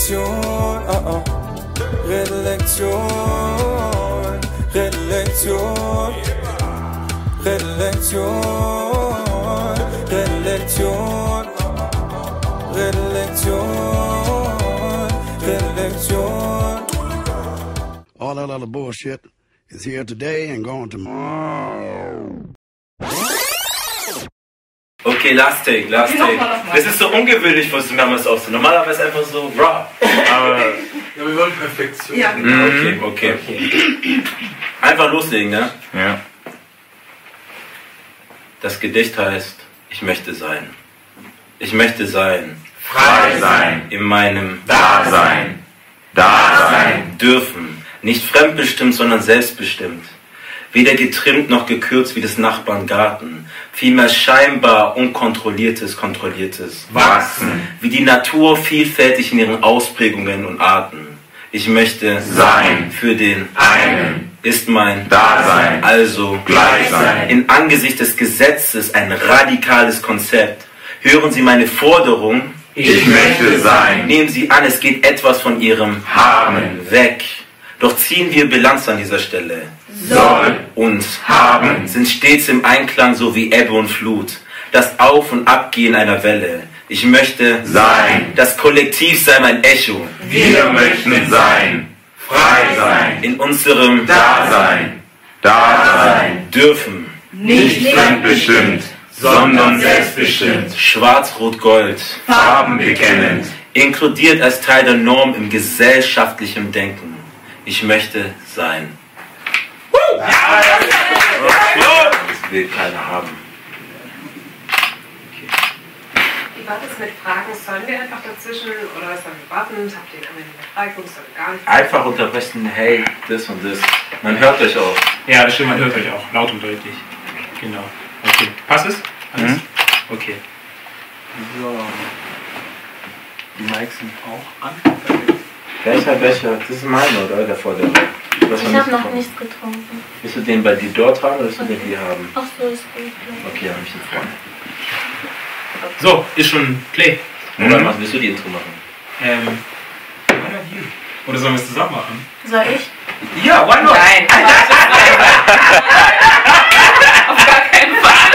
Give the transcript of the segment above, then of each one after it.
Redlektion, ah, ah. Redlektion, Redlektion, Redlektion, Redlektion, Redlektion, Redlektion. All that other bullshit is here today and gone tomorrow. Okay, last take, last Okay, take. Das ist so ungewöhnlich, was du mehrmals aussehen. Normalerweise einfach so raw. Aber. Ja, wir wollen Perfektion. Ja. Okay, okay. Einfach loslegen, ne? Ja. Das Gedicht heißt, ich möchte sein. Ich möchte sein. Frei sein. In meinem Dasein. Dasein. Dürfen. Nicht fremdbestimmt, sondern selbstbestimmt. Weder getrimmt noch gekürzt wie des Nachbarn Garten. Vielmehr scheinbar unkontrolliertes, kontrolliertes. Wachsen. Wie die Natur vielfältig in ihren Ausprägungen und Arten. Ich möchte Sein. für den Einen. ist mein Dasein. Also Gleich sein. in Angesicht des Gesetzes ein radikales Konzept. Hören Sie meine Forderung. Ich möchte sein. Nehmen Sie an, es geht etwas von Ihrem Haben. weg. Doch ziehen wir Bilanz an dieser Stelle. Soll. Und Haben. sind stets im Einklang so wie Ebbe und Flut. Das Auf- und Abgehen einer Welle. Ich möchte Sein. Das Kollektiv sei mein Echo. Wir möchten sein. Frei sein. In unserem Dasein. Dasein. Dürfen. Nicht fremdbestimmt, sondern selbstbestimmt. Schwarz-Rot-Gold. Farben bekennend. Inkludiert als Teil der Norm im gesellschaftlichen Denken. Ich möchte sein. Das will keiner haben. Wie war das mit Fragen? Sollen wir einfach dazwischen oder sollen wir warten? Habt ihr eine Frage sollen wir gar nicht? Einfach unterbrechen, hey, das und das. Man hört euch auch. Ja, das stimmt, man hört euch auch. Laut und deutlich. Genau. Okay. Passt es? Alles? Okay. So. Die Mikes sind auch an. Welcher Becher? Das ist meiner, oder? Der vor der. Ich habe noch nichts getrunken. Willst du den bei dir dort haben oder willst du den hier haben? Ach so, ist gut. Okay, habe ich den vorne. So, ist schon Play. Oder mach- willst du die Intro machen? Ähm. why not you? Oder sollen wir es zusammen machen? Soll ich? Ja, why not? Nein. Auf gar keinen Fall.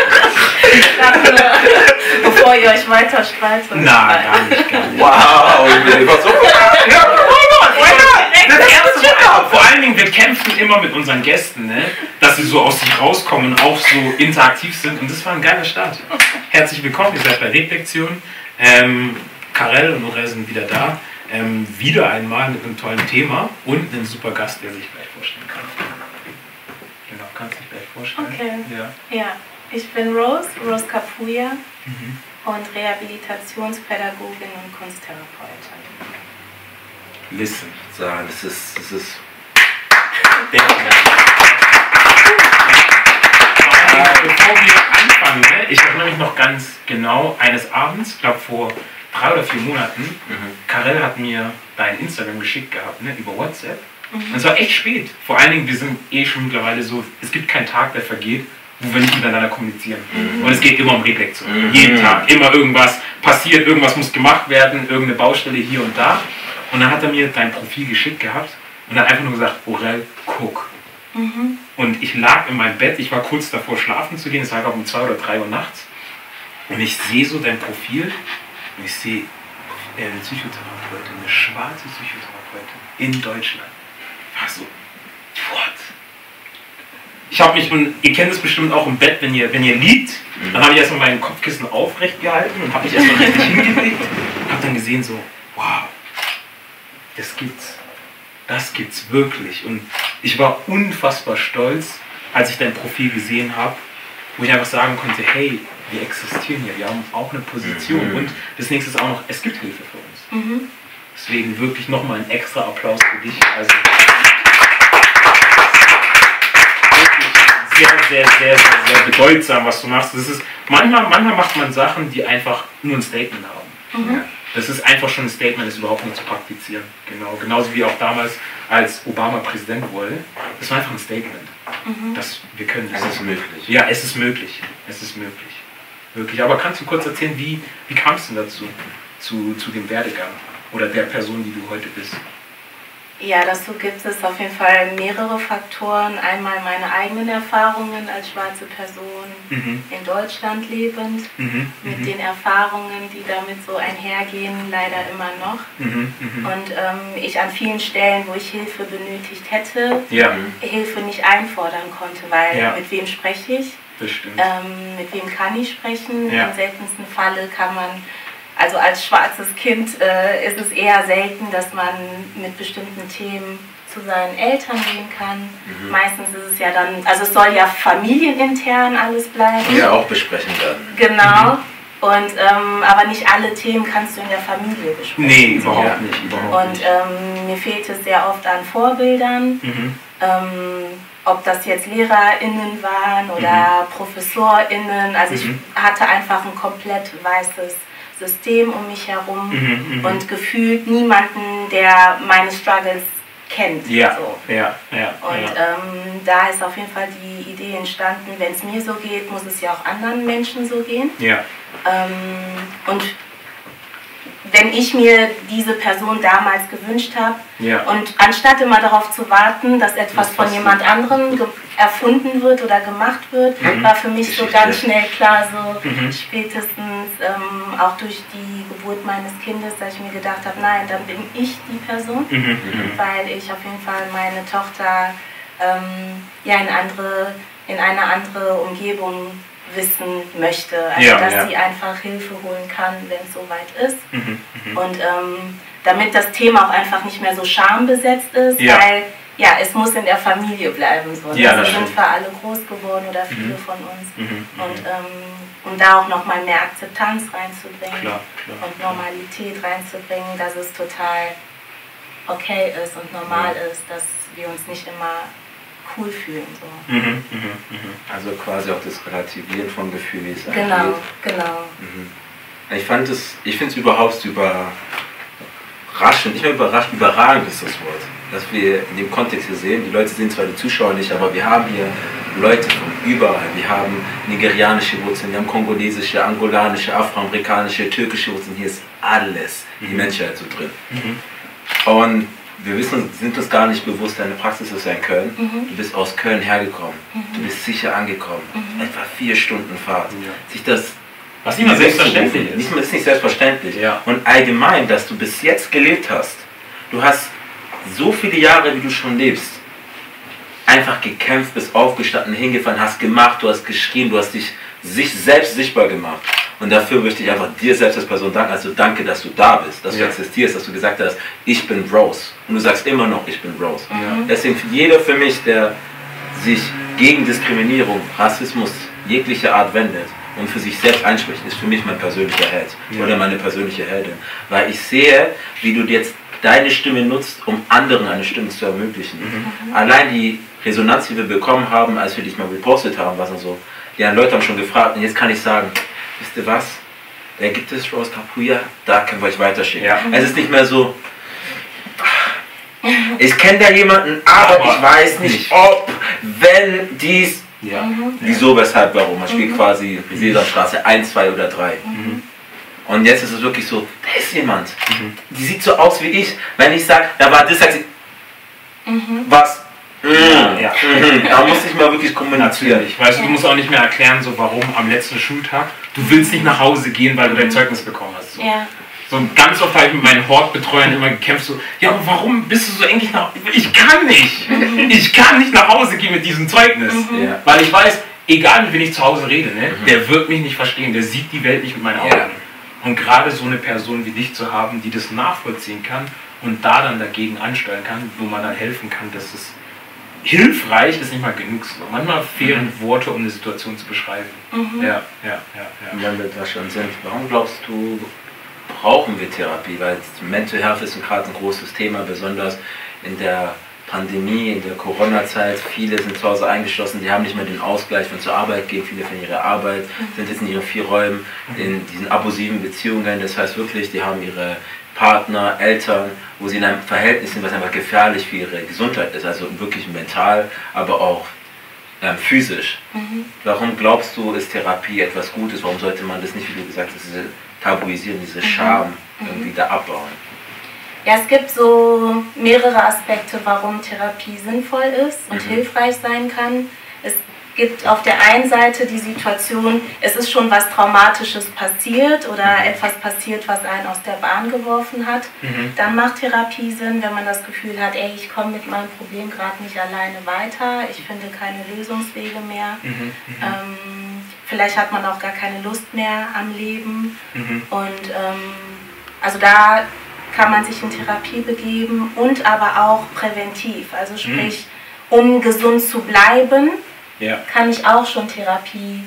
Bevor ihr euch weiter streitet. Na, gar nicht, gar nicht. Wow, ich war so. Not? Das erste Mal. Vor allen Dingen, wir kämpfen immer mit unseren Gästen, ne? dass sie so aus sich rauskommen und auch so interaktiv sind. Und das war ein geiler Start. Herzlich willkommen, ihr seid bei Reflexion. Ähm, Karel und Norel sind wieder da. Ähm, wieder einmal mit einem tollen Thema und einem super Gast, der sich gleich vorstellen kann. Genau, kannst du dich gleich vorstellen. Okay. Ja. Ja, ich bin Rose, Rose Kapuya Mhm. und Rehabilitationspädagogin und Kunsttherapeutin. Listen, sagen, das ist, das ist. Äh, bevor wir anfangen, ne, ich erinnere mich noch ganz genau, eines Abends, ich glaube vor drei oder vier Monaten, Mhm. Karel hat mir dein Instagram geschickt gehabt, ne, über WhatsApp. Und es war echt spät. Vor allen Dingen, wir sind eh schon mittlerweile so, es gibt keinen Tag, der vergeht, wo wir nicht miteinander kommunizieren. Und es geht immer um Reflexion. Mhm. Jeden Tag. Immer irgendwas passiert, irgendwas muss gemacht werden, irgendeine Baustelle hier und da. Und dann hat er mir dein Profil geschickt gehabt und hat einfach nur gesagt, Orel, guck. Und ich lag in meinem Bett, ich war kurz davor schlafen zu gehen, es war glaube um zwei oder drei Uhr nachts. Und ich sehe so dein Profil und ich sehe äh, eine Psychotherapeutin, eine schwarze Psychotherapeutin in Deutschland. Ich war so, what? Ich habe mich, und ihr kennt es bestimmt auch im Bett, wenn ihr, wenn ihr liegt, dann habe ich erstmal mein Kopfkissen aufrecht gehalten und habe mich erstmal richtig hingelegt und habe dann gesehen so, wow, das gibt's. Das gibt's wirklich. Und ich war unfassbar stolz, als ich dein Profil gesehen habe, wo ich einfach sagen konnte, hey, wir existieren hier, wir haben auch eine Position. Mhm. Und das nächste ist auch noch, es gibt Hilfe für uns. Deswegen wirklich nochmal ein extra Applaus für dich. Also wirklich sehr, sehr, sehr, sehr, sehr bedeutsam, was du machst. Das ist, manchmal, manchmal macht man Sachen, die einfach nur ein Statement haben. Ja. Das ist einfach schon ein Statement, das überhaupt nicht zu praktizieren. Genau. Genauso wie auch damals, als Obama Präsident wurde. Das war einfach ein Statement. Dass wir können das. Es ist möglich. Ja, es ist möglich. Es ist möglich. Wirklich. Aber kannst du kurz erzählen, wie, wie kam es denn dazu? Zu, zu dem Werdegang? oder der Person, die du heute bist? Ja, dazu gibt es auf jeden Fall mehrere Faktoren. Einmal meine eigenen Erfahrungen als schwarze Person Mhm. in Deutschland lebend, Mhm. mit Mhm. den Erfahrungen, die damit so einhergehen, leider immer noch. Mhm. Mhm. Und ähm, ich an vielen Stellen, wo ich Hilfe benötigt hätte, Ja, Hilfe nicht einfordern konnte, weil Ja. mit wem spreche ich? Ähm, mit wem kann ich sprechen? Ja. Im seltensten Falle kann man, also als schwarzes Kind äh, ist es eher selten, dass man mit bestimmten Themen zu seinen Eltern gehen kann. Meistens ist es ja dann, also es soll ja familienintern alles bleiben. Ja, auch besprechen werden. Genau. Und ähm, aber nicht alle Themen kannst du in der Familie besprechen. Nee, überhaupt Ja. nicht. Überhaupt Und ähm, mir fehlt es sehr oft an Vorbildern. Mhm. Ähm, ob das jetzt LehrerInnen waren oder ProfessorInnen. Also ich Mhm. hatte einfach ein komplett weißes System um mich herum Mhm, mhm. und gefühlt niemanden, der meine Struggles kennt. Ja, So. ja, ja. Und ja. ähm, da ist auf jeden Fall die Idee entstanden, wenn es mir so geht, muss es ja auch anderen Menschen so gehen. ja. Ähm, und wenn ich mir diese Person damals gewünscht habe Ja. und anstatt immer darauf zu warten, dass etwas Das von jemand anderem erfunden wird oder gemacht wird, Mhm. war für mich so ganz schnell klar, so Mhm. spätestens ähm, auch durch die Geburt meines Kindes, dass ich mir gedacht habe, nein, dann bin ich die Person, Mhm. Mhm. weil ich auf jeden Fall meine Tochter ähm, ja in andere, in eine andere Umgebung wissen möchte, also Ja, dass ja. sie einfach Hilfe holen kann, wenn es soweit ist. Mhm. Mhm. Und ähm, damit das Thema auch einfach nicht mehr so schambesetzt ist, Ja. weil ja, es muss in der Familie bleiben. So. Ja, Also das sind stimmt. wir alle groß geworden oder viele Mhm. von uns. Mhm. Und ähm, um da auch nochmal mehr Akzeptanz reinzubringen Klar, klar. und Normalität reinzubringen, dass es total okay ist und normal ist, dass wir uns nicht immer cool fühlen. So. Mhm. Mhm. Mhm. Also quasi auch das Relativieren von Gefühlen, wie es Genau, angeht. genau. Mhm. Ich fand es, ich finde es überhaupt überraschend, nicht mehr überraschend, überragend ist das Wort, dass wir in dem Kontext hier sehen, die Leute sehen zwar die Zuschauer nicht, aber wir haben hier Leute von überall. Wir haben nigerianische Wurzeln, wir haben kongolesische, angolanische, afroamerikanische, türkische Wurzeln, hier ist alles, die Mhm. Menschheit so drin. Mhm. Und wir wissen, sind uns gar nicht bewusst, deine Praxis ist ja in Köln. Mhm. Du bist aus Köln hergekommen. Du bist sicher angekommen. Etwa vier Stunden Fahrt. Ja. Sich das Was nicht mal selbstverständlich ist. Nicht, ist nicht selbstverständlich. Ja. Und allgemein, dass du bis jetzt gelebt hast. Du hast so viele Jahre, wie du schon lebst, einfach gekämpft, bist aufgestanden, hingefallen, hast gemacht, du hast geschrien, du hast dich sich selbst sichtbar gemacht. Und dafür möchte ich einfach dir selbst als Person danken. Also danke, dass du da bist, dass Ja. du existierst, dass du gesagt hast, ich bin Rose. Und du sagst immer noch, ich bin Rose. Ja. Deswegen jeder für mich, der sich gegen Diskriminierung, Rassismus jeglicher Art wendet und für sich selbst einspricht, ist für mich mein persönlicher Held Ja. oder meine persönliche Heldin. Weil ich sehe, wie du jetzt deine Stimme nutzt, um anderen eine Stimme zu ermöglichen. Allein die Resonanz, die wir bekommen haben, als wir dich mal repostet haben, war so, ja, Leute haben schon gefragt und jetzt kann ich sagen, wisst ihr was? Da gibt es Rose Capuya, da können wir euch weiterschicken. Ja. Es ist nicht mehr so, ich kenne da jemanden, aber, Aber ich weiß nicht, nicht. ob, wenn dies, Ja. wieso, weshalb, warum. Man spielt quasi Sesamstraße 1, 2 oder 3. Und jetzt ist es wirklich so, da ist jemand, die sieht so aus wie ich. Wenn ich sage, da war das, sagt sie, was? Mm, Ja. mhm. Da muss ich mal wirklich kommunizieren. Natürlich. Weißt du, du musst auch nicht mehr erklären, so warum am letzten Schultag. Du willst nicht nach Hause gehen, weil du dein Zeugnis bekommen hast. So. Ja. So ganz oft habe ich mit meinen Hortbetreuern immer gekämpft, so, ja, aber warum bist du so endlich nach Ich kann nicht! Ich kann nicht nach Hause gehen mit diesem Zeugnis. Ja. Weil ich weiß, egal mit wem ich zu Hause rede, ne, der wird mich nicht verstehen, der sieht die Welt nicht mit meinen Augen. Ja. Und gerade so eine Person wie dich zu haben, die das nachvollziehen kann und da dann dagegen ansteuern kann, wo man dann helfen kann, dass es hilfreich ist nicht mal genug. Manchmal fehlen Worte, um eine Situation zu beschreiben. Ja, ja, ja, ja. Und wenn wir da schon sind, warum glaubst du, brauchen wir Therapie? Weil Mental Health ist gerade ein großes Thema, besonders in der Pandemie, in der Corona-Zeit. Viele sind zu Hause eingeschlossen, die haben nicht mehr den Ausgleich, wenn zur Arbeit gehen. Viele von ihrer Arbeit sind jetzt in ihren vier Räumen, in diesen abusiven Beziehungen. Das heißt wirklich, die haben ihre Partner, Eltern, wo sie in einem Verhältnis sind, was einfach gefährlich für ihre Gesundheit ist. Also wirklich mental, aber auch ähm, physisch. Warum glaubst du, ist Therapie etwas Gutes? Warum sollte man das nicht, wie du gesagt hast, diese tabuisieren, diese Scham irgendwie da abbauen? Ja, es gibt so mehrere Aspekte, warum Therapie sinnvoll ist und Mhm. hilfreich sein kann. Gibt auf der einen Seite die Situation, es ist schon was Traumatisches passiert oder Mhm. etwas passiert, was einen aus der Bahn geworfen hat. Mhm. Dann macht Therapie Sinn, wenn man das Gefühl hat, ey, ich komme mit meinem Problem gerade nicht alleine weiter, ich finde keine Lösungswege mehr. Mhm. Ähm, vielleicht hat man auch gar keine Lust mehr am Leben. Mhm. Und ähm, also da kann man sich in Therapie begeben und aber auch präventiv. Also sprich, um gesund zu bleiben, Ja. kann ich auch schon Therapie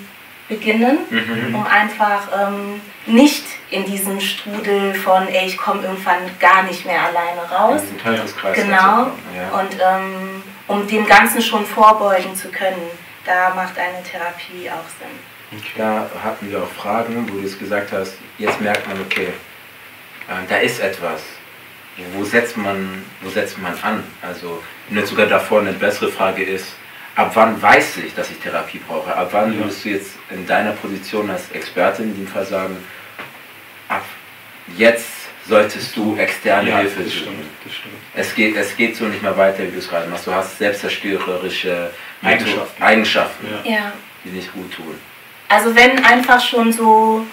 beginnen, Mhm. um einfach ähm, nicht in diesem Strudel von, ey, ich komme irgendwann gar nicht mehr alleine raus. Teufelskreis. Genau. Ja. Und ähm, um dem Ganzen schon vorbeugen zu können, da macht eine Therapie auch Sinn. Da hatten wir auch Fragen, wo du es gesagt hast, jetzt merkt man, okay, äh, da ist etwas. Wo setzt man, wo setzt man an? Also, und jetzt sogar davor eine bessere Frage ist, ab wann weiß ich, dass ich Therapie brauche? Ab wann Ja. würdest du jetzt in deiner Position als Expertin in dem Fall sagen, ab jetzt solltest du externe Ja, Hilfe das suchen? stimmt, das stimmt. Es geht, es geht so nicht mehr weiter, wie du es gerade machst. Du hast selbstzerstörerische Eigenschaften. Eigenschaften. Ja. die nicht gut tun. Also wenn einfach schon so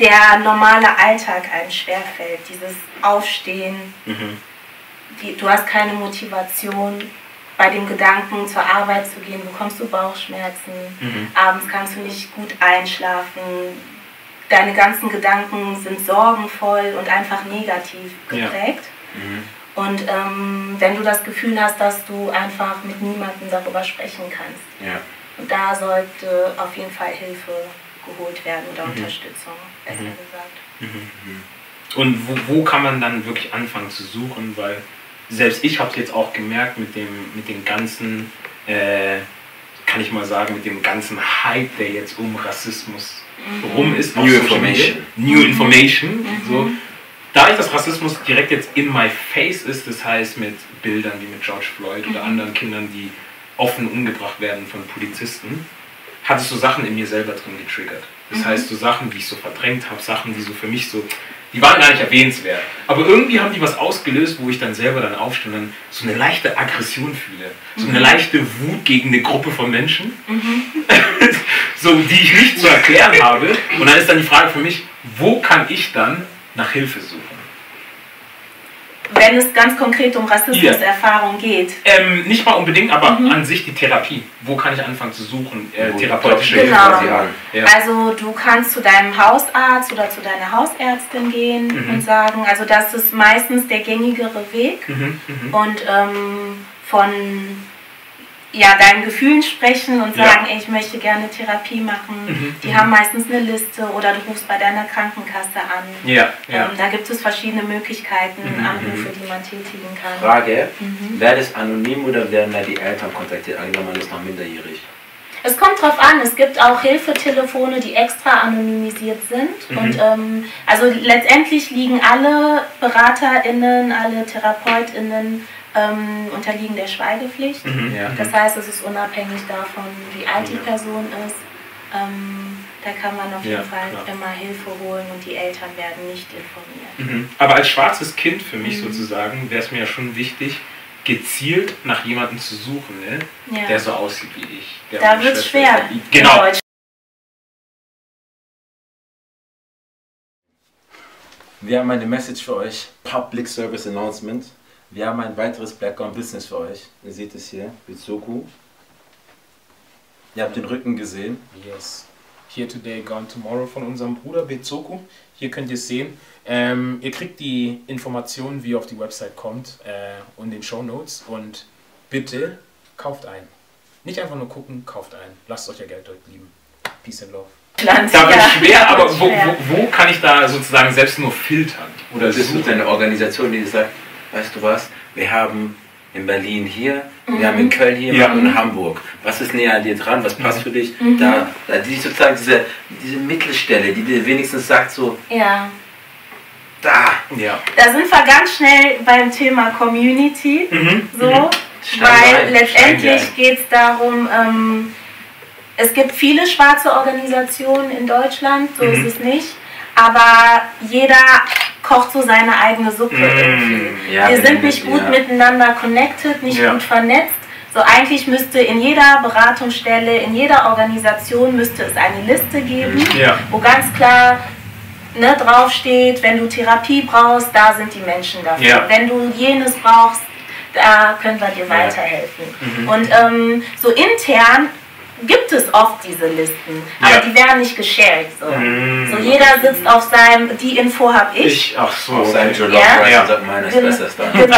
der normale Alltag einem schwerfällt, dieses Aufstehen, Mhm. die, du hast keine Motivation, bei dem Gedanken zur Arbeit zu gehen, bekommst du Bauchschmerzen, Mhm. abends kannst du nicht gut einschlafen, deine ganzen Gedanken sind sorgenvoll und einfach negativ Ja. geprägt. Mhm. Und ähm, wenn du das Gefühl hast, dass du einfach mit niemandem darüber sprechen kannst, Ja. und da sollte auf jeden Fall Hilfe geholt werden oder Mhm. Unterstützung, besser Mhm. gesagt. Und wo, wo kann man dann wirklich anfangen zu suchen? Weil selbst ich habe es jetzt auch gemerkt mit dem, mit dem ganzen, äh, kann ich mal sagen, mit dem ganzen Hype, der jetzt um Rassismus rum ist. New. Information. New Information. Mhm. So. Da ich das Rassismus direkt jetzt in my face ist, das heißt mit Bildern wie mit George Floyd oder Mhm. anderen Kindern, die offen umgebracht werden von Polizisten, hat es so Sachen in mir selber drin getriggert. Das Mhm. heißt, so Sachen, die ich so verdrängt habe, Sachen, die so für mich so, die waren gar nicht erwähnenswert. Aber irgendwie haben die was ausgelöst, wo ich dann selber dann aufstehe und dann so eine leichte Aggression fühle. So eine leichte Wut gegen eine Gruppe von Menschen, so, die ich nicht zu erklären habe. Und dann ist dann die Frage für mich, wo kann ich dann nach Hilfe suchen? Wenn es ganz konkret um Rassismuserfahrung geht, Ähm, nicht mal unbedingt, aber Mhm. an sich die Therapie. Wo kann ich anfangen zu suchen? Äh, therapeutische Hilfe. Genau. Ja. also du kannst zu deinem Hausarzt oder zu deiner Hausärztin gehen Mhm. und sagen, also das ist meistens der gängigere Weg Mhm, mhm. und ähm, von ja, deinen Gefühlen sprechen und Ja. sagen, ey, ich möchte gerne Therapie machen. Mhm, Die mhm. haben meistens eine Liste oder du rufst bei deiner Krankenkasse an. Ja, ja. Ähm, da gibt es verschiedene Möglichkeiten, Mhm, Anrufe, die man tätigen kann. Frage, Mhm. wird es anonym oder werden da die Eltern kontaktiert? Angenommen, man ist noch minderjährig. Es kommt drauf an, es gibt auch Hilfetelefone, die extra anonymisiert sind. Mhm. Und ähm, also letztendlich liegen alle BeraterInnen, alle TherapeutInnen ähm, unterliegen der Schweigepflicht. Mhm. Ja. Das heißt, es ist unabhängig davon, wie alt die Ja. Person ist. Ähm, da kann man auf Ja, jeden Fall klar. immer Hilfe holen und die Eltern werden nicht informiert. Mhm. Aber als schwarzes Kind für mich Mhm. sozusagen wäre es mir ja schon wichtig, gezielt nach jemandem zu suchen, ne? Ja. der so aussieht wie ich. Der da wird es schwer. Genau. Wir haben eine Message für euch, Public Service Announcement. Wir haben ein weiteres Background Business für euch. Ihr seht es hier, Bitsoku. Ihr habt den Rücken gesehen. Yes. Here Today, Gone Tomorrow von unserem Bruder Bezoku. Hier könnt ihr es sehen. Ähm, ihr kriegt die Informationen, wie ihr auf die Website kommt äh, und den Show Notes. Und bitte kauft ein. Nicht einfach nur gucken, kauft ein. Lasst euch ja Geld dort lieben. Peace and Love. Da wird schwer, aber wo, wo, wo kann ich da sozusagen selbst nur filtern? Oder es ist eine Organisation, die sagt, weißt du was, wir haben in Berlin hier, wir haben in Köln hier Ja. und in Hamburg. Was ist näher an dir dran? Was passt für dich? Mhm. Da, da die sozusagen diese, diese Mittelstelle, die dir wenigstens sagt so, Ja. da. Ja. Da sind wir ganz schnell beim Thema Community. Mhm. So, Mhm. Weil letztendlich geht es darum, ähm, es gibt viele schwarze Organisationen in Deutschland, so Mhm. ist es nicht. Aber jeder kocht so seine eigene Suppe Mm, irgendwie. ja, Wir sind nicht gut ja. miteinander connected, nicht Ja. gut vernetzt. So eigentlich müsste in jeder Beratungsstelle, in jeder Organisation müsste es eine Liste geben, Ja. wo ganz klar ne, draufsteht, wenn du Therapie brauchst, da sind die Menschen dafür. Wenn du jenes brauchst, da können wir dir weiterhelfen. Mhm. Und ähm, so intern gibt es oft diese Listen, aber Ja. die werden nicht geshared. So. Mm. so jeder sitzt auf seinem, die Info habe ich. Ich, ach so. Auf seinem. Jollof Ja. Ja. und sagt, meiner ist Gen- besser dann. Genau,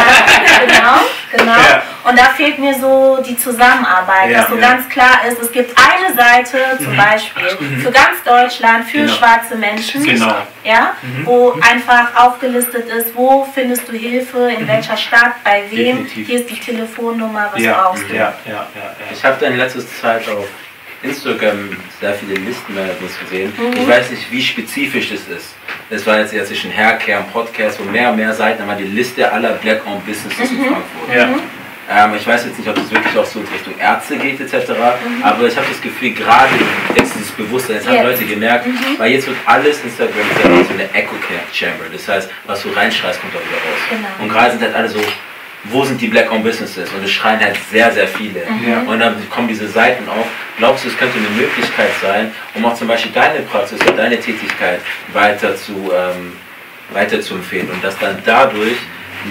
genau, genau. Ja. Und da fehlt mir so die Zusammenarbeit, Ja, dass so ja. ganz klar ist, es gibt eine Seite zum Beispiel für ganz Deutschland, für Genau. schwarze Menschen, Genau. ja, wo einfach aufgelistet ist, wo findest du Hilfe, in welcher Stadt, bei wem, Definitiv. hier ist die Telefonnummer, was Ja, brauchst du. ja, ja, ja, Ich habe in letzter Zeit auf Instagram sehr viele Listen gesehen. Mhm. Ich weiß nicht, wie spezifisch das ist. Es war jetzt erst ein Haircare, ein Podcast, wo mehr und mehr Seiten, aber die Liste aller Black-owned Businesses Mhm. in Frankfurt. ja. Ähm, ich weiß jetzt nicht, ob das wirklich auch so in Richtung Ärzte geht etc. Mhm. Aber ich habe das Gefühl, gerade jetzt dieses Bewusstsein, jetzt haben Jetzt. Leute gemerkt, Mhm. weil jetzt wird alles Instagram so eine Echo Chamber. Das heißt, was du reinschreist, kommt auch wieder raus. Genau. Und gerade sind halt alle so, wo sind die Black-owned Businesses? Und es schreien halt sehr, sehr viele. Ja. Und dann kommen diese Seiten auf. Glaubst du, es könnte eine Möglichkeit sein, um auch zum Beispiel deine Praxis oder deine Tätigkeit weiter zu, ähm, weiter zu empfehlen und dass dann dadurch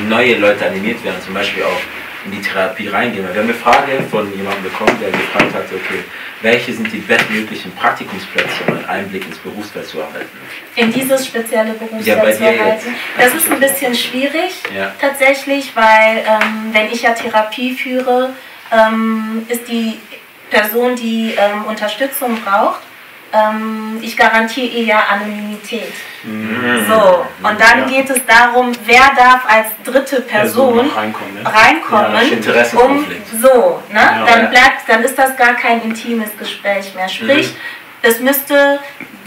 neue Leute animiert werden, zum Beispiel auch in die Therapie reingehen. Wir haben eine Frage von jemandem bekommen, der gefragt hat, okay, welche sind die bestmöglichen Praktikumsplätze, um einen Einblick ins Berufsfeld zu erhalten? in dieses spezielle Ja, Berufsfeld zu dir jetzt. erhalten. Das ist ein bisschen schwierig Ja. tatsächlich, weil ähm, wenn ich ja Therapie führe, ähm, ist die Person, die ähm, Unterstützung braucht, ähm, ich garantiere ihr ja Anonymität. So, und dann Ja. geht es darum, wer darf als dritte Person noch reinkommen, ne? reinkommen, Ja, um so, ne? Ja, dann bleibt, dann ist das gar kein intimes Gespräch mehr. Sprich, Mhm. das müsste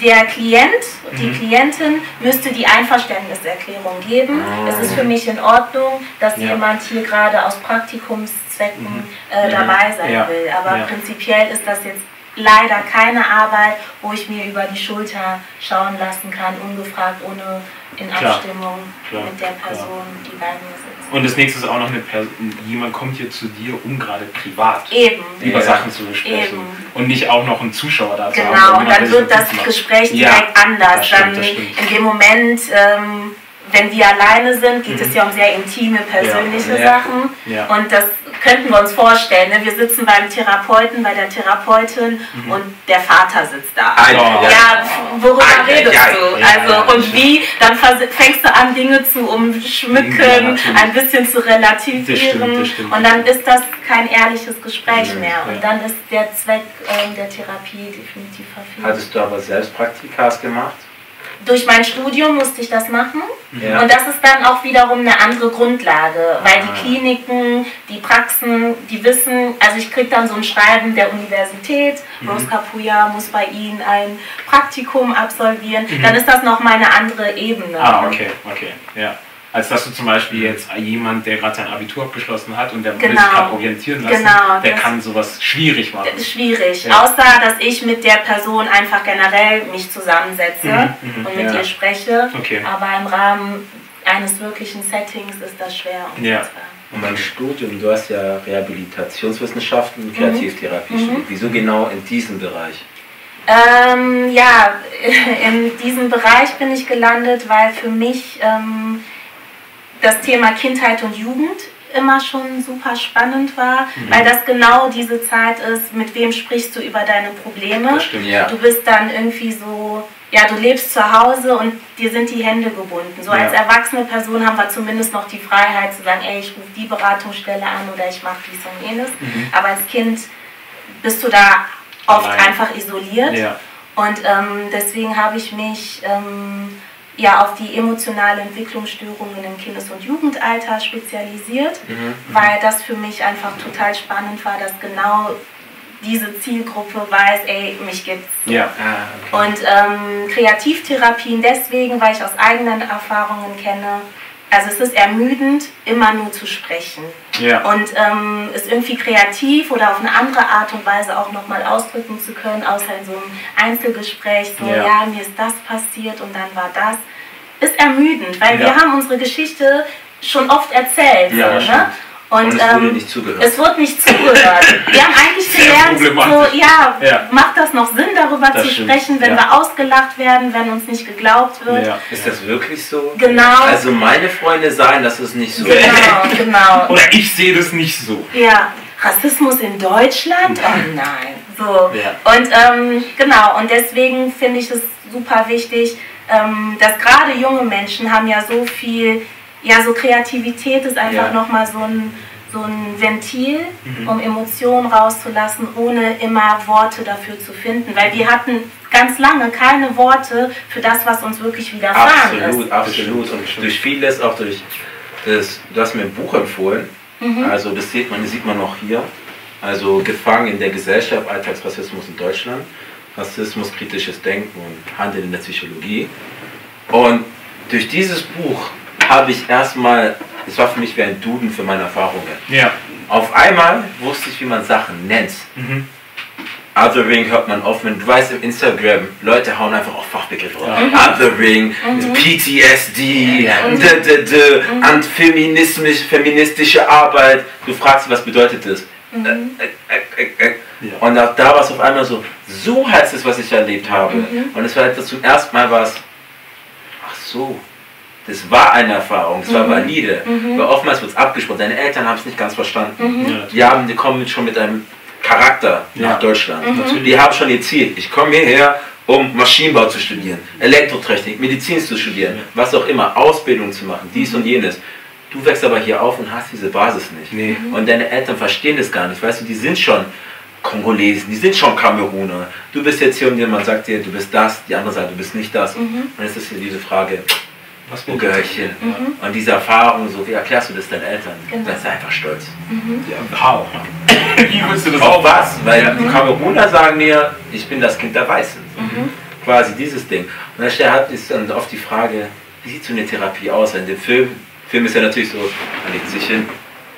der Klient, die Mhm. Klientin müsste die Einverständniserklärung geben. Oh. Es ist für mich in Ordnung, dass Ja. jemand hier gerade aus Praktikumszwecken äh, Mhm. dabei sein Ja. will. Aber Ja. prinzipiell ist das jetzt leider keine Arbeit, wo ich mir über die Schulter schauen lassen kann, ungefragt, ohne in Klar. Abstimmung Klar, mit der klar. Person, die bei mir sitzt. Und das nächste ist auch noch eine Person, jemand kommt hier zu dir, um gerade privat Eben. über Ja. Sachen zu besprechen. Eben. Und nicht auch noch einen Zuschauer da zu haben. Genau, und dann wird das macht. Gespräch Ja, direkt anders. das stimmt, dann in dem Moment, ähm, wenn wir alleine sind, geht es ja um sehr intime, persönliche Mhm. Ja. Sachen. Ja. Und das könnten wir uns vorstellen. Ne? Wir sitzen beim Therapeuten, bei der Therapeutin und der Vater sitzt da. Ah. Ja, worüber Ah, redest ja, du? ja, also ja, und wie? Dann vers- fängst du an, Dinge zu umschmücken, ein bisschen zu relativieren. Das stimmt, das stimmt. Und dann ist das kein ehrliches Gespräch Mhm, mehr. ja. Und dann ist der Zweck ähm, der Therapie definitiv verfehlt. Hattest du aber selbst Praktikas gemacht? Durch mein Studium musste ich das machen. Ja. Und das ist dann auch wiederum eine andere Grundlage, weil Ah. die Kliniken, die Praxen, die wissen, also ich kriege dann so ein Schreiben der Universität, Mhm. Rose Capuya muss bei Ihnen ein Praktikum absolvieren, Mhm. dann ist das nochmal eine andere Ebene. Ah, okay, okay, ja. Als dass du zum Beispiel jetzt jemand, der gerade sein Abitur abgeschlossen hat und der will Genau. sich gerade orientieren lassen, Genau, der kann sowas schwierig machen. Das ist schwierig, Ja. außer dass ich mit der Person einfach generell mich zusammensetze Mhm, mhm, und mit ja. ihr spreche. Okay. Aber im Rahmen eines wirklichen Settings ist das schwer Ja. Und mein Studium, du hast ja Rehabilitationswissenschaften Mhm. und Kreativtherapie studiert. Wieso genau in diesem Bereich? Ähm, ja, in diesem Bereich bin ich gelandet, weil für mich ähm, das Thema Kindheit und Jugend immer schon super spannend war, Mhm. weil das genau diese Zeit ist, mit wem sprichst du über deine Probleme. Stimmt. Ja. Du bist dann irgendwie so, ja, du lebst zu Hause und dir sind die Hände gebunden. So Ja. als erwachsene Person haben wir zumindest noch die Freiheit zu sagen, ey, ich rufe die Beratungsstelle an oder ich mache dies und jenes. Mhm. Aber als Kind bist du da oft Allein. einfach isoliert. Ja. Und ähm, deswegen habe ich mich ähm, ja auf die emotionale Entwicklungsstörungen im Kindes- und Jugendalter spezialisiert, Mhm. weil das für mich einfach total spannend war, dass genau diese Zielgruppe weiß, ey, mich gibt's. Ja. Ah, okay. Und ähm, Kreativtherapien deswegen, weil ich aus eigenen Erfahrungen kenne, also es ist ermüdend, immer nur zu sprechen. Ja. Und ähm, es irgendwie kreativ oder auf eine andere Art und Weise auch nochmal ausdrücken zu können, außer in so einem Einzelgespräch, so, Ja. ja. mir ist das passiert und dann war das, ist ermüdend, weil wir Ja. haben unsere Geschichte schon oft erzählt. Ja, so, ne? Und, Und es wurde ähm, nicht zugehört. Es wird nicht zugehört. Wir haben eigentlich gelernt, so, ja, Ja. macht das noch Sinn, darüber Das zu stimmt, sprechen, wenn ja. wir ausgelacht werden, wenn uns nicht geglaubt wird? Ja. Ist das wirklich so? Genau. Also meine Freunde sagen, dass es nicht so ist. Genau, genau. Oder ich sehe das nicht so. Ja, Rassismus in Deutschland? Oh nein. So. Ja. Und ähm, genau, und deswegen finde ich es super wichtig, ähm, dass gerade junge Menschen haben ja so viel, ja, so Kreativität ist einfach Ja. nochmal so ein, so ein Ventil, um Emotionen rauszulassen, ohne immer Worte dafür zu finden. Weil wir hatten ganz lange keine Worte für das, was uns wirklich widerfahren Absolut, ist. absolut. Und durch vieles, auch durch das, du hast mir ein Buch empfohlen. Also das sieht man, das sieht man noch hier. Also Gefangen in der Gesellschaft, Alltagsrassismus in Deutschland, Rassismus, kritisches Denken und Handeln in der Psychologie. Und durch dieses Buch habe ich erstmal, es war für mich wie ein Duden für meine Erfahrungen. Ja. Auf einmal wusste ich, wie man Sachen nennt. Mhm. Othering hört man oft, wenn du weißt im Instagram, Leute hauen einfach auch Fachbegriffe raus. Ja. Othering, PTSD, d, d, d, antifeminismisch, feministische Arbeit. Du fragst, was bedeutet das? Äh, äh, äh, äh. Ja. Und auch da war es auf einmal so, so heißt es, was ich erlebt habe. Und es war etwas zum ersten Mal was, ach so, das war eine Erfahrung, es war valide. Weil oftmals wird es abgesprochen, deine Eltern haben es nicht ganz verstanden. Ja. Die, haben, die kommen schon mit einem Charakter Ja. nach Deutschland. Natürlich. Die haben schon ihr Ziel. Ich komme hierher, um Maschinenbau zu studieren, Elektrotechnik, Medizin zu studieren, was auch immer, Ausbildung zu machen, dies und jenes. Du wächst aber hier auf und hast diese Basis nicht. Nee. Und deine Eltern verstehen das gar nicht. Weißt du, die sind schon Kongolesen, die sind schon Kameruner. Du bist jetzt hier und jemand sagt dir, du bist das, die andere sagt, du bist nicht das. Und dann ist es hier diese Frage, Was wo gehöre ich hin? Und diese Erfahrung, so wie erklärst du das deinen Eltern? Genau. Dann sei einfach stolz. Ja, wow. Wie willst du das auch was? Weil die Kameruner sagen mir, ich bin das Kind der Weißen. Quasi dieses Ding. Und dann stellt halt ist dann oft die Frage, wie sieht so eine Therapie aus? In dem Film, Film ist ja natürlich so, man legt sich hin,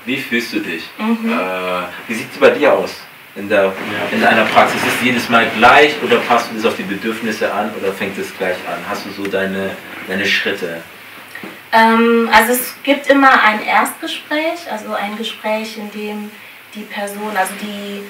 wie fühlst du dich? Äh, wie sieht es bei dir aus? In, der, in deiner Praxis ist es jedes Mal gleich oder passt du das auf die Bedürfnisse an oder fängt es gleich an? Hast du so deine, deine Schritte? Ähm, also es gibt immer ein Erstgespräch, also ein Gespräch, in dem die Person, also die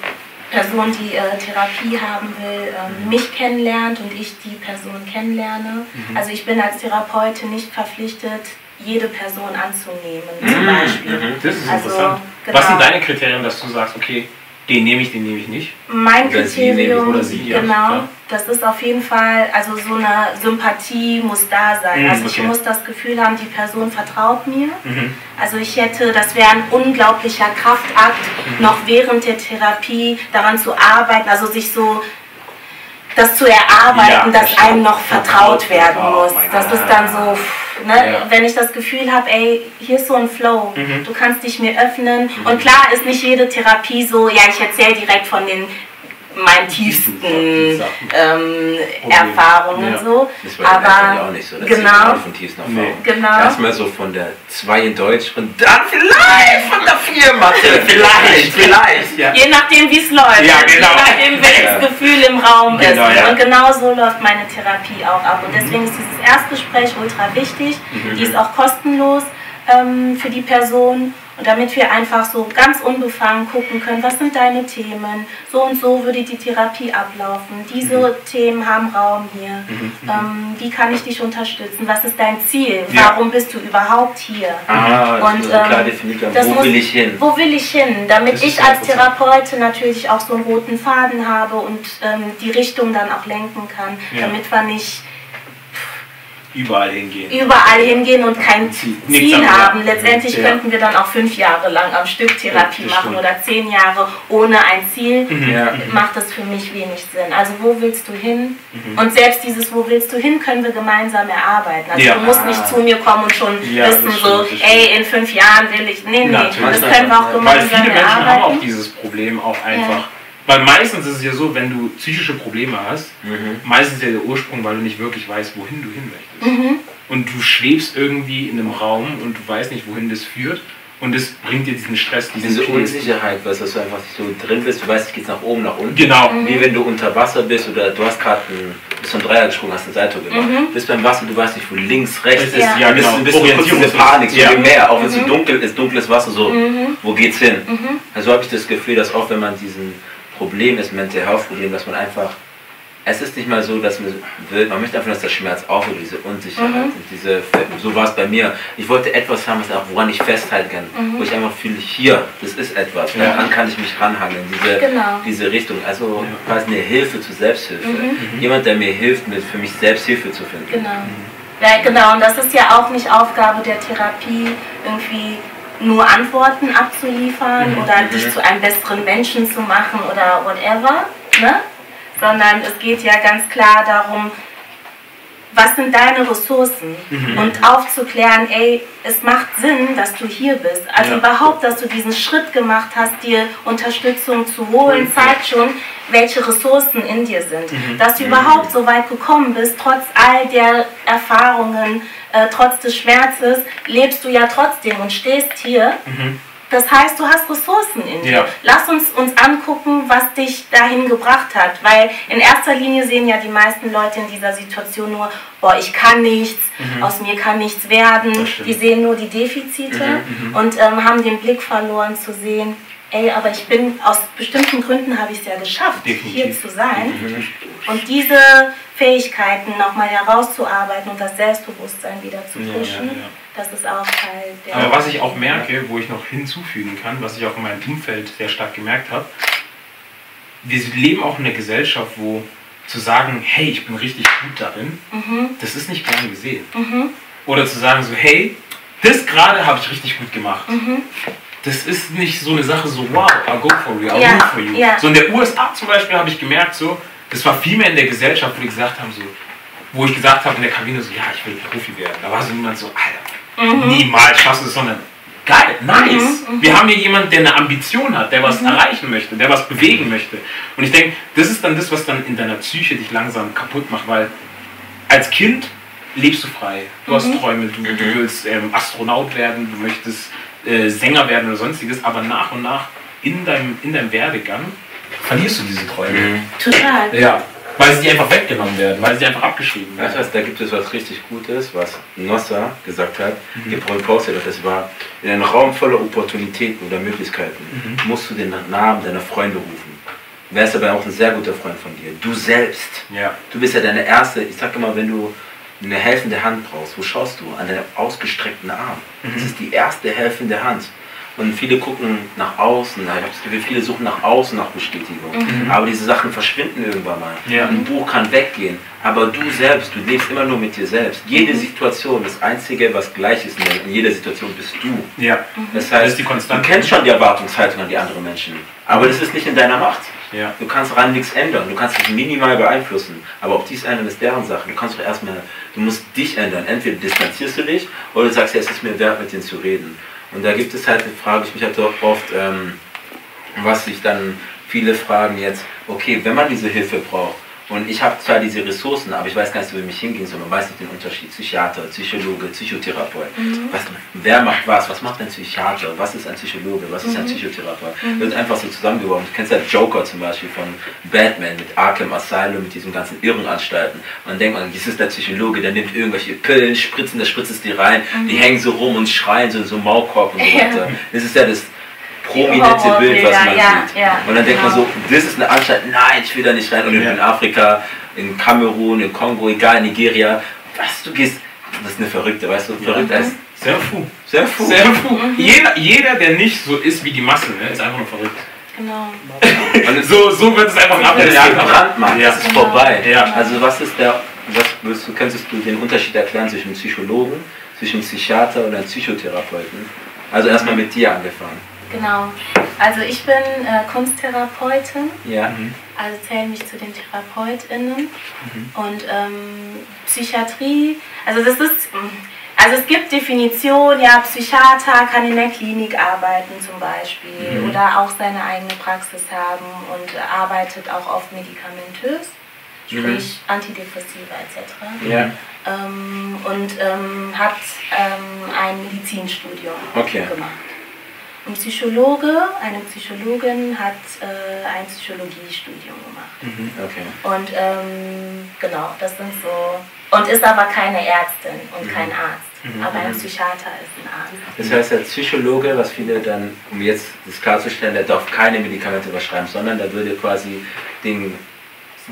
Person, die äh, Therapie haben will, ähm, mich kennenlernt und ich die Person kennenlerne. Also ich bin als Therapeutin nicht verpflichtet, jede Person anzunehmen, zum Beispiel. Das ist Also, interessant. genau. Was sind deine Kriterien, dass du sagst, okay, den nehme ich, den nehme ich nicht? Mein Oder Kriterium, oder sie, genau, das ist auf jeden Fall, also so eine Sympathie muss da sein. Mhm, also ich okay. muss das Gefühl haben, die Person vertraut mir. Mhm. Also ich hätte, das wäre ein unglaublicher Kraftakt, Mhm. noch während der Therapie daran zu arbeiten, also sich so das zu erarbeiten, Ja, dass einem noch vertraut werden Oh muss. mein Das ist dann so, ne, Ja. wenn ich das Gefühl habe, ey, hier ist so ein Flow, Mhm. du kannst dich mir öffnen. Und klar ist nicht jede Therapie so, ja, ich erzähle direkt von den meinen tiefsten ähm, Erfahrungen Ja. so. Das war aber auch nicht so. Genau, von tiefsten Erfahrungen. genau. Erstmal so von der 2 in Deutsch und dann vielleicht von der 4 Mathe. Vielleicht, vielleicht. Ja. Je nachdem, wie es läuft. Ja, genau. Je nachdem, welches Ja. Gefühl im Raum Genau, ist. ja. Und genau so läuft meine Therapie auch ab. Und deswegen ist dieses Erstgespräch ultra wichtig. Mhm. Die ist auch kostenlos ähm, für die Person. Und damit wir einfach so ganz unbefangen gucken können, was sind deine Themen? So und so würde die Therapie ablaufen. Diese Mhm. Themen haben Raum hier. Ähm, wie kann ich dich unterstützen? Was ist dein Ziel? Ja. Warum bist du überhaupt hier? Ah, Und, so klar ähm, definiert werden, das wo muss- will ich hin? Wo will ich hin? Damit Das ich als. Therapeutin natürlich auch so einen roten Faden habe und ähm, die Richtung dann auch lenken kann, Ja. damit wir nicht Überall hingehen. überall hingehen und kein Ziel. Ziel, haben. Letztendlich Ja. könnten wir dann auch fünf Jahre lang am Stück Therapie Ja, machen stimmt. oder zehn Jahre ohne ein Ziel. Ja. Macht das für mich wenig Sinn. Also wo willst du hin? Mhm. Und selbst dieses Wo willst du hin können wir gemeinsam erarbeiten. Also Ja. du musst nicht zu mir kommen und schon wissen stimmt, so, ey, in fünf Jahren will ich. Nee, nee, Natürlich. das können wir auch Weil Weil gemeinsam viele Menschen haben erarbeiten. auch dieses Problem auch einfach. Weil meistens ist es ja so, wenn du psychische Probleme hast, Mhm. meistens ist ja der Ursprung, weil du nicht wirklich weißt, wohin du hin möchtest. Und du schwebst irgendwie in einem Raum und du weißt nicht, wohin das führt. Und das bringt dir diesen Stress, diesen Diese Knall. Unsicherheit, weißt du, dass du einfach so drin bist, du weißt, es geht nach oben, nach unten. Genau. Mhm. Wie wenn du unter Wasser bist oder du hast gerade einen bist vom Dreier gesprungen, hast eine Seite gemacht. Bist beim Wasser, du weißt nicht, wo links, rechts ist. Ja. Ja, bist, genau. bist du diese Orientierungslos. Panik, so Ja. im Meer, auch wenn es so dunkel ist, dunkles Wasser, so, wo geht's hin? Also habe ich das Gefühl, dass auch wenn man diesen Problem ist, Mental Health Problem, dass man einfach, es ist nicht mal so, dass man will, man möchte einfach, dass der Schmerz aufhört, diese Unsicherheit und diese, so war es bei mir. Ich wollte etwas haben, was auch, woran ich festhalten kann, wo ich einfach fühle, hier, das ist etwas, daran kann ich mich ranhangeln, diese, Genau. diese Richtung, also quasi eine Hilfe zur Selbsthilfe. Jemand, der mir hilft, mit, für mich Selbsthilfe zu finden. Genau. Ja, genau, und das ist ja auch nicht Aufgabe der Therapie, irgendwie nur Antworten abzuliefern oder dich zu einem besseren Menschen zu machen oder whatever, ne? sondern es geht ja ganz klar darum, was sind deine Ressourcen und aufzuklären, ey, es macht Sinn, dass du hier bist. Also Ja. überhaupt, dass du diesen Schritt gemacht hast, dir Unterstützung zu holen, zeigt schon, welche Ressourcen in dir sind. Dass du überhaupt so weit gekommen bist, trotz all der Erfahrungen, äh, trotz des Schmerzes, lebst du ja trotzdem und stehst hier. Das heißt, du hast Ressourcen in dir. Ja. Lass uns uns angucken, was dich dahin gebracht hat. Weil in erster Linie sehen ja die meisten Leute in dieser Situation nur, boah, ich kann nichts, aus mir kann nichts werden. Die sehen nur die Defizite und ähm, haben den Blick verloren zu sehen, ey, aber ich bin, aus bestimmten Gründen habe ich es ja geschafft, Definitiv. hier zu sein. Und diese Fähigkeiten nochmal herauszuarbeiten und das Selbstbewusstsein wieder zu pushen, ja, ja. Das ist auch Teil der... Aber was ich auch merke, wo ich noch hinzufügen kann, was ich auch in meinem Umfeld sehr stark gemerkt habe, wir leben auch in einer Gesellschaft, wo zu sagen, hey, ich bin richtig gut darin, das ist nicht gern gesehen. Oder zu sagen so, hey, das gerade habe ich richtig gut gemacht. Das ist nicht so eine Sache so, wow, I'll go for you, I'll root for you. ja. So in der USA zum Beispiel habe ich gemerkt, so, das war viel mehr in der Gesellschaft, wo die gesagt haben, so, wo ich gesagt habe in der Kabine so, ja, ich will Profi werden. Da war so niemand so, Alter, Mhm. niemals schaffst du es, sondern geil, nice. Wir haben hier jemanden, der eine Ambition hat, der was Mhm. erreichen möchte, der was bewegen möchte. Und ich denke, das ist dann das, was dann in deiner Psyche dich langsam kaputt macht, weil als Kind lebst du frei. Du Mhm. hast Träume, du, du willst ähm, Astronaut werden, du möchtest äh, Sänger werden oder sonstiges, aber nach und nach in deinem, in deinem Werdegang verlierst du diese Träume. Total. Ja. Weil sie einfach weggenommen werden, weil sie einfach abgeschrieben Weißt du werden. was, da gibt es was richtig Gutes, was Nossa gesagt hat, Mhm. gepostet hat, das war, in einem Raum voller Opportunitäten oder Möglichkeiten Mhm. musst du den Namen deiner Freunde rufen. Wer ist aber auch ein sehr guter Freund von dir? Du selbst. Ja. Du bist ja deine erste, ich sag immer, wenn du eine helfende Hand brauchst, wo schaust du? An deinen ausgestreckten Arm. Das Mhm. ist die erste helfende Hand. Und viele gucken nach außen, ich habe das Gefühl, viele suchen nach außen nach Bestätigung. Aber diese Sachen verschwinden irgendwann mal. Mhm. Ja. Ein Buch kann weggehen, aber du selbst, du lebst immer nur mit dir selbst. Jede Situation, das Einzige, was gleich ist in der- in jeder Situation, bist du. Ja. Das Das heißt, ist die Konstante. du kennst schon die Erwartungshaltung an die anderen Menschen, aber das ist nicht in deiner Macht. Ja. Du kannst daran nichts ändern, du kannst dich minimal beeinflussen, aber ob dies ändern, ist deren Sache. Du kannst doch erstmal, du musst dich ändern. Entweder distanzierst du dich oder du sagst, ja, es ist mir wert, mit denen zu reden. Und da gibt es halt, frage ich mich halt auch oft, ähm, was sich dann viele fragen jetzt, okay, wenn man diese Hilfe braucht, und ich habe zwar diese Ressourcen, aber ich weiß gar nicht, wo ich mich hingehen soll. Man weiß nicht den Unterschied. Psychiater, Psychologe, Psychotherapeut. Was, wer macht was? Was macht ein Psychiater? Was ist ein Psychologe? Was ist ein Psychotherapeut? Wird einfach so zusammengeworfen. Du kennst ja Joker zum Beispiel von Batman mit Arkham Asylum, mit diesen ganzen Irrenanstalten. Man denkt, man, das ist der Psychologe, der nimmt irgendwelche Pillen, Spritzen, der spritzt es die rein. Die hängen so rum und schreien so, so Maulkorb und so Ja. weiter. Das ist ja das prominente Bild, was man ja, sieht. ja, und dann denkt man genau. so, das ist eine Anstalt, nein, ich will da nicht rein. Und Ja. in Afrika, in Kamerun, in Kongo, egal, Nigeria, was du gehst, das ist eine Verrückte, weißt du, verrückt als Sehr fu. sehr froh. Sehr fu. Jeder, jeder, der nicht so ist wie die Masse, ne, ist einfach nur verrückt. Genau. So, so wird es einfach das ist abgejagt. gebrannt, Mann, Ja. das ist vorbei. Ja. Also was ist der, was würdest du, könntest du den Unterschied erklären zwischen einem Psychologen, zwischen einem Psychiater und einem Psychotherapeuten? Also erstmal mit dir angefangen. Genau. Also ich bin äh, Kunsttherapeutin, Ja. also zähle mich zu den TherapeutInnen. Und ähm, Psychiatrie, also das ist, also es gibt Definitionen, ja, Psychiater kann in der Klinik arbeiten zum Beispiel oder auch seine eigene Praxis haben und arbeitet auch oft medikamentös, sprich Antidepressiva etc. Ja. Ähm, und ähm, hat ähm, ein Medizinstudium Okay. gemacht. Ein Psychologe, eine Psychologin hat äh, ein Psychologiestudium gemacht. Mhm. Okay. Und ähm, genau, das sind so. Und ist aber keine Ärztin und kein Arzt. Aber ein Psychiater ist ein Arzt. Das heißt, der Psychologe, was viele dann, um jetzt das klarzustellen, der darf keine Medikamente verschreiben, sondern der würde quasi den,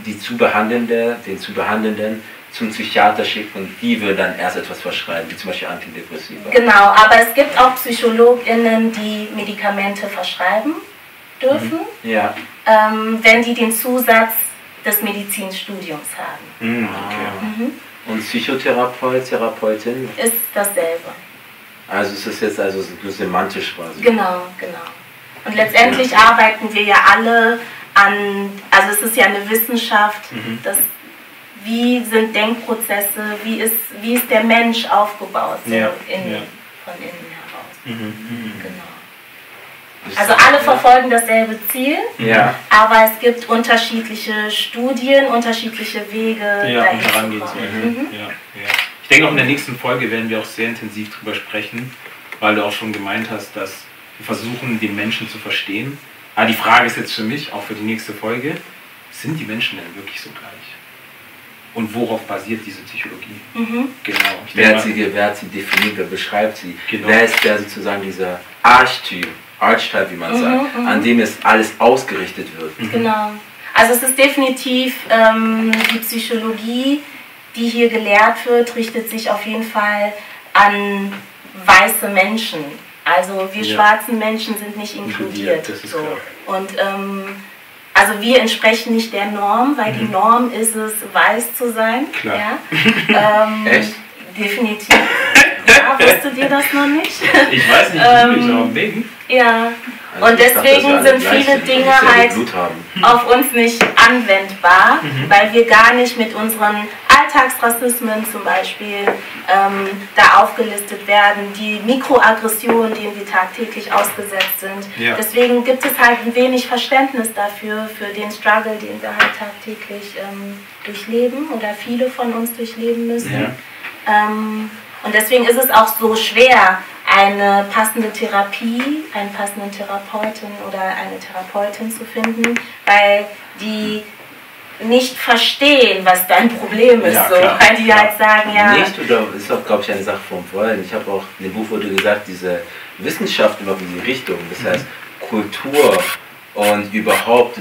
die zu behandelnde, den zu behandelnden zum Psychiater schicken und die würden dann erst etwas verschreiben, wie zum Beispiel Antidepressiva. Genau, aber es gibt auch PsychologInnen, die Medikamente verschreiben dürfen, Ja. ähm, wenn die den Zusatz des Medizinstudiums haben. Mhm, okay. Und Psychotherapeut, Therapeutin, Ist dasselbe. also es ist jetzt also so semantisch quasi. Genau, genau. Und letztendlich arbeiten wir ja alle an, also es ist ja eine Wissenschaft, das, wie sind Denkprozesse, wie ist, wie ist der Mensch aufgebaut, so Ja, in, ja. von innen heraus. Mhm. Genau. Also alle verfolgen dasselbe Ziel, Ja. aber es gibt unterschiedliche Studien, unterschiedliche Wege, Ja, und zu Herangehensweise. kommen. Mhm. Ja. Ich denke auch in der nächsten Folge werden wir auch sehr intensiv drüber sprechen, weil du auch schon gemeint hast, dass wir versuchen, den Menschen zu verstehen. Aber die Frage ist jetzt für mich, auch für die nächste Folge, sind die Menschen denn wirklich so gleich? Und worauf basiert diese Psychologie? Mhm. Genau. Ich Wer hat, mal, sie, wer hat sie definiert, wer beschreibt sie? Genau. Wer ist der sozusagen dieser Archetyp, Archetype, wie man Mhm, sagt, mhm. an dem es alles ausgerichtet wird? Genau. Also es ist definitiv ähm, die Psychologie, die hier gelehrt wird, richtet sich auf jeden Fall an weiße Menschen. Also wir Ja. schwarzen Menschen sind nicht inkludiert. Inkludiert, das ist so. klar. Und ähm, also wir entsprechen nicht der Norm, weil die Norm ist es, weiß zu sein. Mhm. Klar. Ja? Ähm, Echt? Definitiv. Ja, wusstet ihr das noch nicht? ich weiß nicht, Ähm, wie du aber wegen. ja. Also Und dachte, deswegen alle sind viele Dinge halt auf uns nicht anwendbar, weil wir gar nicht mit unseren Alltagsrassismen zum Beispiel ähm, da aufgelistet werden, die Mikroaggressionen, denen wir tagtäglich ausgesetzt sind. Ja. Deswegen gibt es halt ein wenig Verständnis dafür, für den Struggle, den wir halt tagtäglich ähm, durchleben oder viele von uns durchleben müssen. Ja. Ähm, und deswegen ist es auch so schwer, eine passende Therapie, einen passenden Therapeuten oder eine Therapeutin zu finden, weil die nicht verstehen, was dein Problem ist. Ja, so. klar, weil die klar. halt sagen, ja, Nicht oder ist auch, glaube ich, eine Sache vom Wollen. Ich habe auch in dem Buch wurde gesagt, diese Wissenschaft überhaupt in die Richtung, das heißt Kultur und überhaupt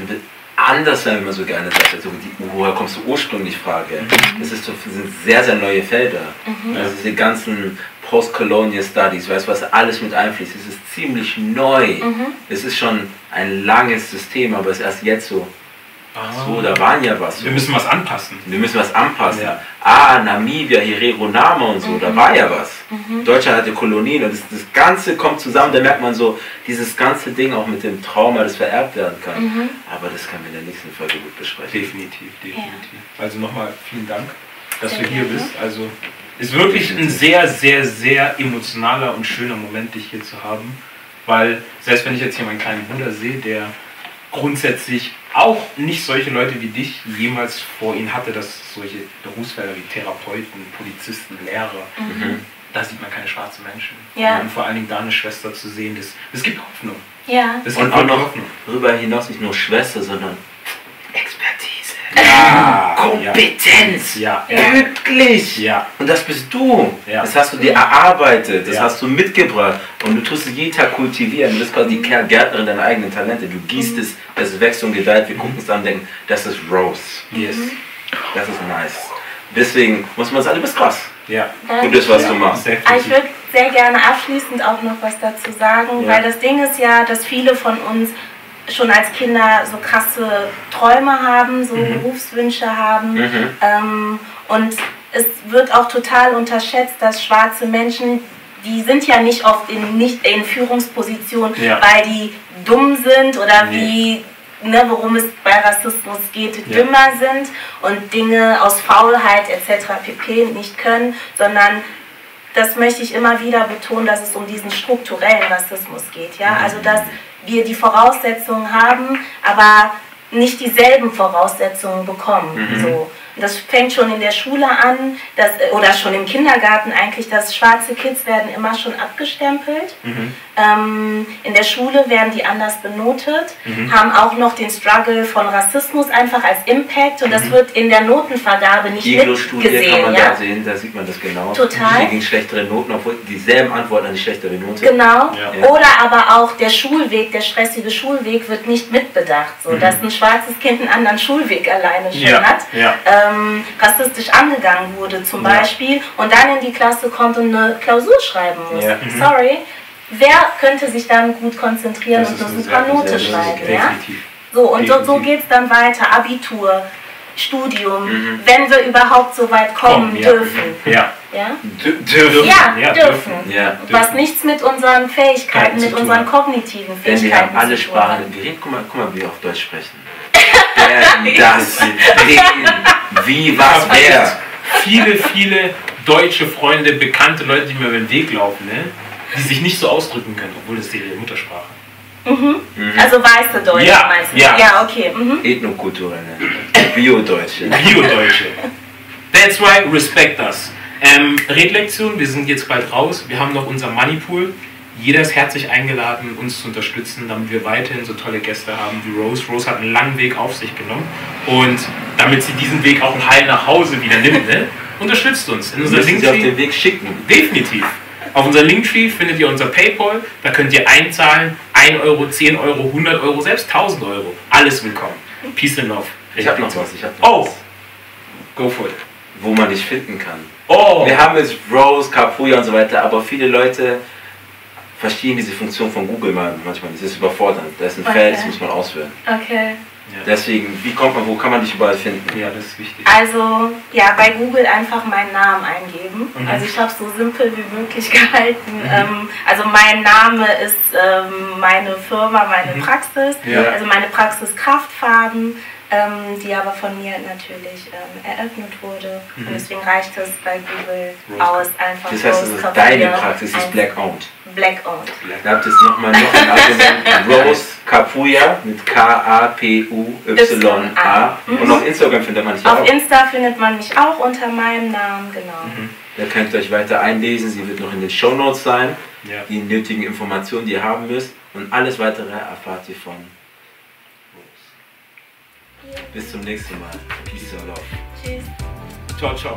anders wie man so gerne sagt. Also die, woher kommst du ursprünglich Frage? Das ist so, sind sehr, sehr neue Felder. Also diese ganzen Post-Colonial Studies, weißt was alles mit einfließt, es ist ziemlich neu. Es ist schon ein langes System, aber es ist erst jetzt so. Ach so, da waren ja was. Wir müssen was anpassen. Wir müssen was anpassen. Ja. Ah, Namibia, Herero Nama und so, da war ja was. Deutschland hatte Kolonien und das, das Ganze kommt zusammen, da merkt man so, dieses ganze Ding auch mit dem Trauma, das vererbt werden kann. Aber das können wir in der nächsten Folge gut besprechen. Definitiv, definitiv. Also nochmal vielen Dank, dass Sehr du hier gerne. bist. Also ist wirklich ein sehr, sehr, sehr emotionaler und schöner Moment, dich hier zu haben. Weil selbst wenn ich jetzt hier meinen kleinen Bruder sehe, der grundsätzlich auch nicht solche Leute wie dich jemals vor ihm hatte, dass solche Berufsfelder wie Therapeuten, Polizisten, Lehrer, da sieht man keine schwarzen Menschen. Ja. Und vor allen Dingen da eine Schwester zu sehen, das, das gibt Hoffnung. ja, Das Und gibt auch wirklich noch Hoffnung. darüber hinaus nicht nur Schwester, sondern Expertise. Ja, Kompetenz. Ja, Wirklich. ja. Und das bist du. Ja. Das hast du dir erarbeitet, das Ja. hast du mitgebracht und du tust es jeden Tag kultivieren. Du bist quasi die Gärtnerin deiner eigenen Talente. Du gießt es, es wächst und gedeiht. Wir gucken es an und denken, das ist Rose. Yes. Das ist nice. Deswegen muss man sagen, du bist krass. Ja. Du bist, was du machst. Ah, Ich würde sehr gerne abschließend auch noch was dazu sagen, Ja. weil das Ding ist ja, dass viele von uns schon als Kinder so krasse Träume haben, so Berufswünsche haben. Mhm. Ähm, und es wird auch total unterschätzt, dass schwarze Menschen, die sind ja nicht oft in, nicht in Führungspositionen, Ja. weil die dumm sind oder Nee. wie, ne, worum es bei Rassismus geht, Ja. dümmer sind und Dinge aus Faulheit etc. pp. nicht können, sondern das möchte ich immer wieder betonen, dass es um diesen strukturellen Rassismus geht. Ja? Also, dass wir die Voraussetzungen haben, aber nicht dieselben Voraussetzungen bekommen. So. Das fängt schon in der Schule an, dass, oder schon im Kindergarten eigentlich, dass schwarze Kids werden immer schon abgestempelt. Ähm, in der Schule werden die anders benotet, haben auch noch den Struggle von Rassismus einfach als Impact und das wird in der Notenvergabe nicht kann mitgesehen. man Ja? da sehen, da sieht man das genau. Total. Die gegen schlechtere Noten, obwohl dieselben Antworten an die schlechtere Note. Genau. Ja. Oder aber auch der Schulweg, der stressige Schulweg wird nicht mitbedacht. So, dass ein schwarzes Kind einen anderen Schulweg alleine schon Ja, hat. ja. Ähm, rassistisch angegangen wurde zum Ja. Beispiel und dann in die Klasse kommt und eine Klausur schreiben muss. Ja. Mhm. Sorry. Wer könnte sich dann gut konzentrieren Das und eine super sehr- Note sehr- sehr- schreiben? Ja? Definitiv. So, und so, so Definitiv. geht es dann weiter. Abitur, Studium, wenn wir überhaupt so weit kommen Komm, ja. dürfen. Ja. Ja? Dür- Dürfen. Ja, Ja, dürfen. Ja. Was nichts mit unseren Fähigkeiten, mit unseren kognitiven Denn wir Fähigkeiten haben alle zu tun Sprachen hat. im Gerät. Guck mal, guck mal, wie wir auf Deutsch sprechen. Werden das reden. Wie, was, wer. Viele, viele deutsche Freunde, bekannte Leute, die mir über den Weg laufen, ne? Die sich nicht so ausdrücken können, obwohl das ihre Muttersprache Also weiße Deutsche Ja, meinst du? ja. ja okay. Mhm. Ethnokulturelle. Bio-Deutsche. Bio-Deutsche. That's why, respect us. Ähm, Redlektion, wir sind jetzt bald raus. Wir haben noch unser Moneypool. Jeder ist herzlich eingeladen, uns zu unterstützen, damit wir weiterhin so tolle Gäste haben wie Rose. Rose hat einen langen Weg auf sich genommen. Und damit sie diesen Weg auch heil nach Hause wieder nimmt, ne, unterstützt uns. In Wir unserer müssen sie auf den Weg schicken. Definitiv. Auf unserem Linktree findet ihr unser Paypal. Da könnt ihr einzahlen. 1 Euro, 10 Euro, 100 Euro, selbst 1000 Euro. Alles willkommen. Peace and Love. Ich habe noch was. Ich hab noch Oh, was. go for it. Wo man dich finden kann. Oh, Wir haben jetzt Rose, Kapuya und so weiter, aber viele Leute verstehen diese Funktion von Google mal manchmal. Das ist überfordernd. Da ist ein Okay. Feld, das muss man ausführen. Okay. Deswegen, wie kommt man, wo kann man dich überall finden? ja, das ist wichtig. Also, ja, bei Google einfach meinen Namen eingeben. Mhm. Also ich habe es so simpel wie möglich gehalten. Ähm, also mein Name ist ähm, meine Firma, meine Mhm. Praxis. Ja. Also meine Praxis Kraftfaden, ähm, die aber von mir natürlich ähm, eröffnet wurde. Mhm. Und deswegen reicht es bei Google Rose aus, einfach Das heißt, Rose es ist Kapuya deine Praxis, ist ein- Black Owned. Black owned. Da habt ihr es nochmal noch ein Argument. Rose Kapuya mit K-A-P-U-Y-A. Mhm. Und auf Instagram findet man dich Auf auch. Insta findet man mich auch unter meinem Namen, genau. Da könnt ihr euch weiter einlesen. Sie wird noch in den Show Notes sein. Ja. Die nötigen Informationen, die ihr haben müsst. Und alles weitere erfahrt ihr von. Bis zum nächsten Mal. Peace and love. Tschüss. Ciao, ciao.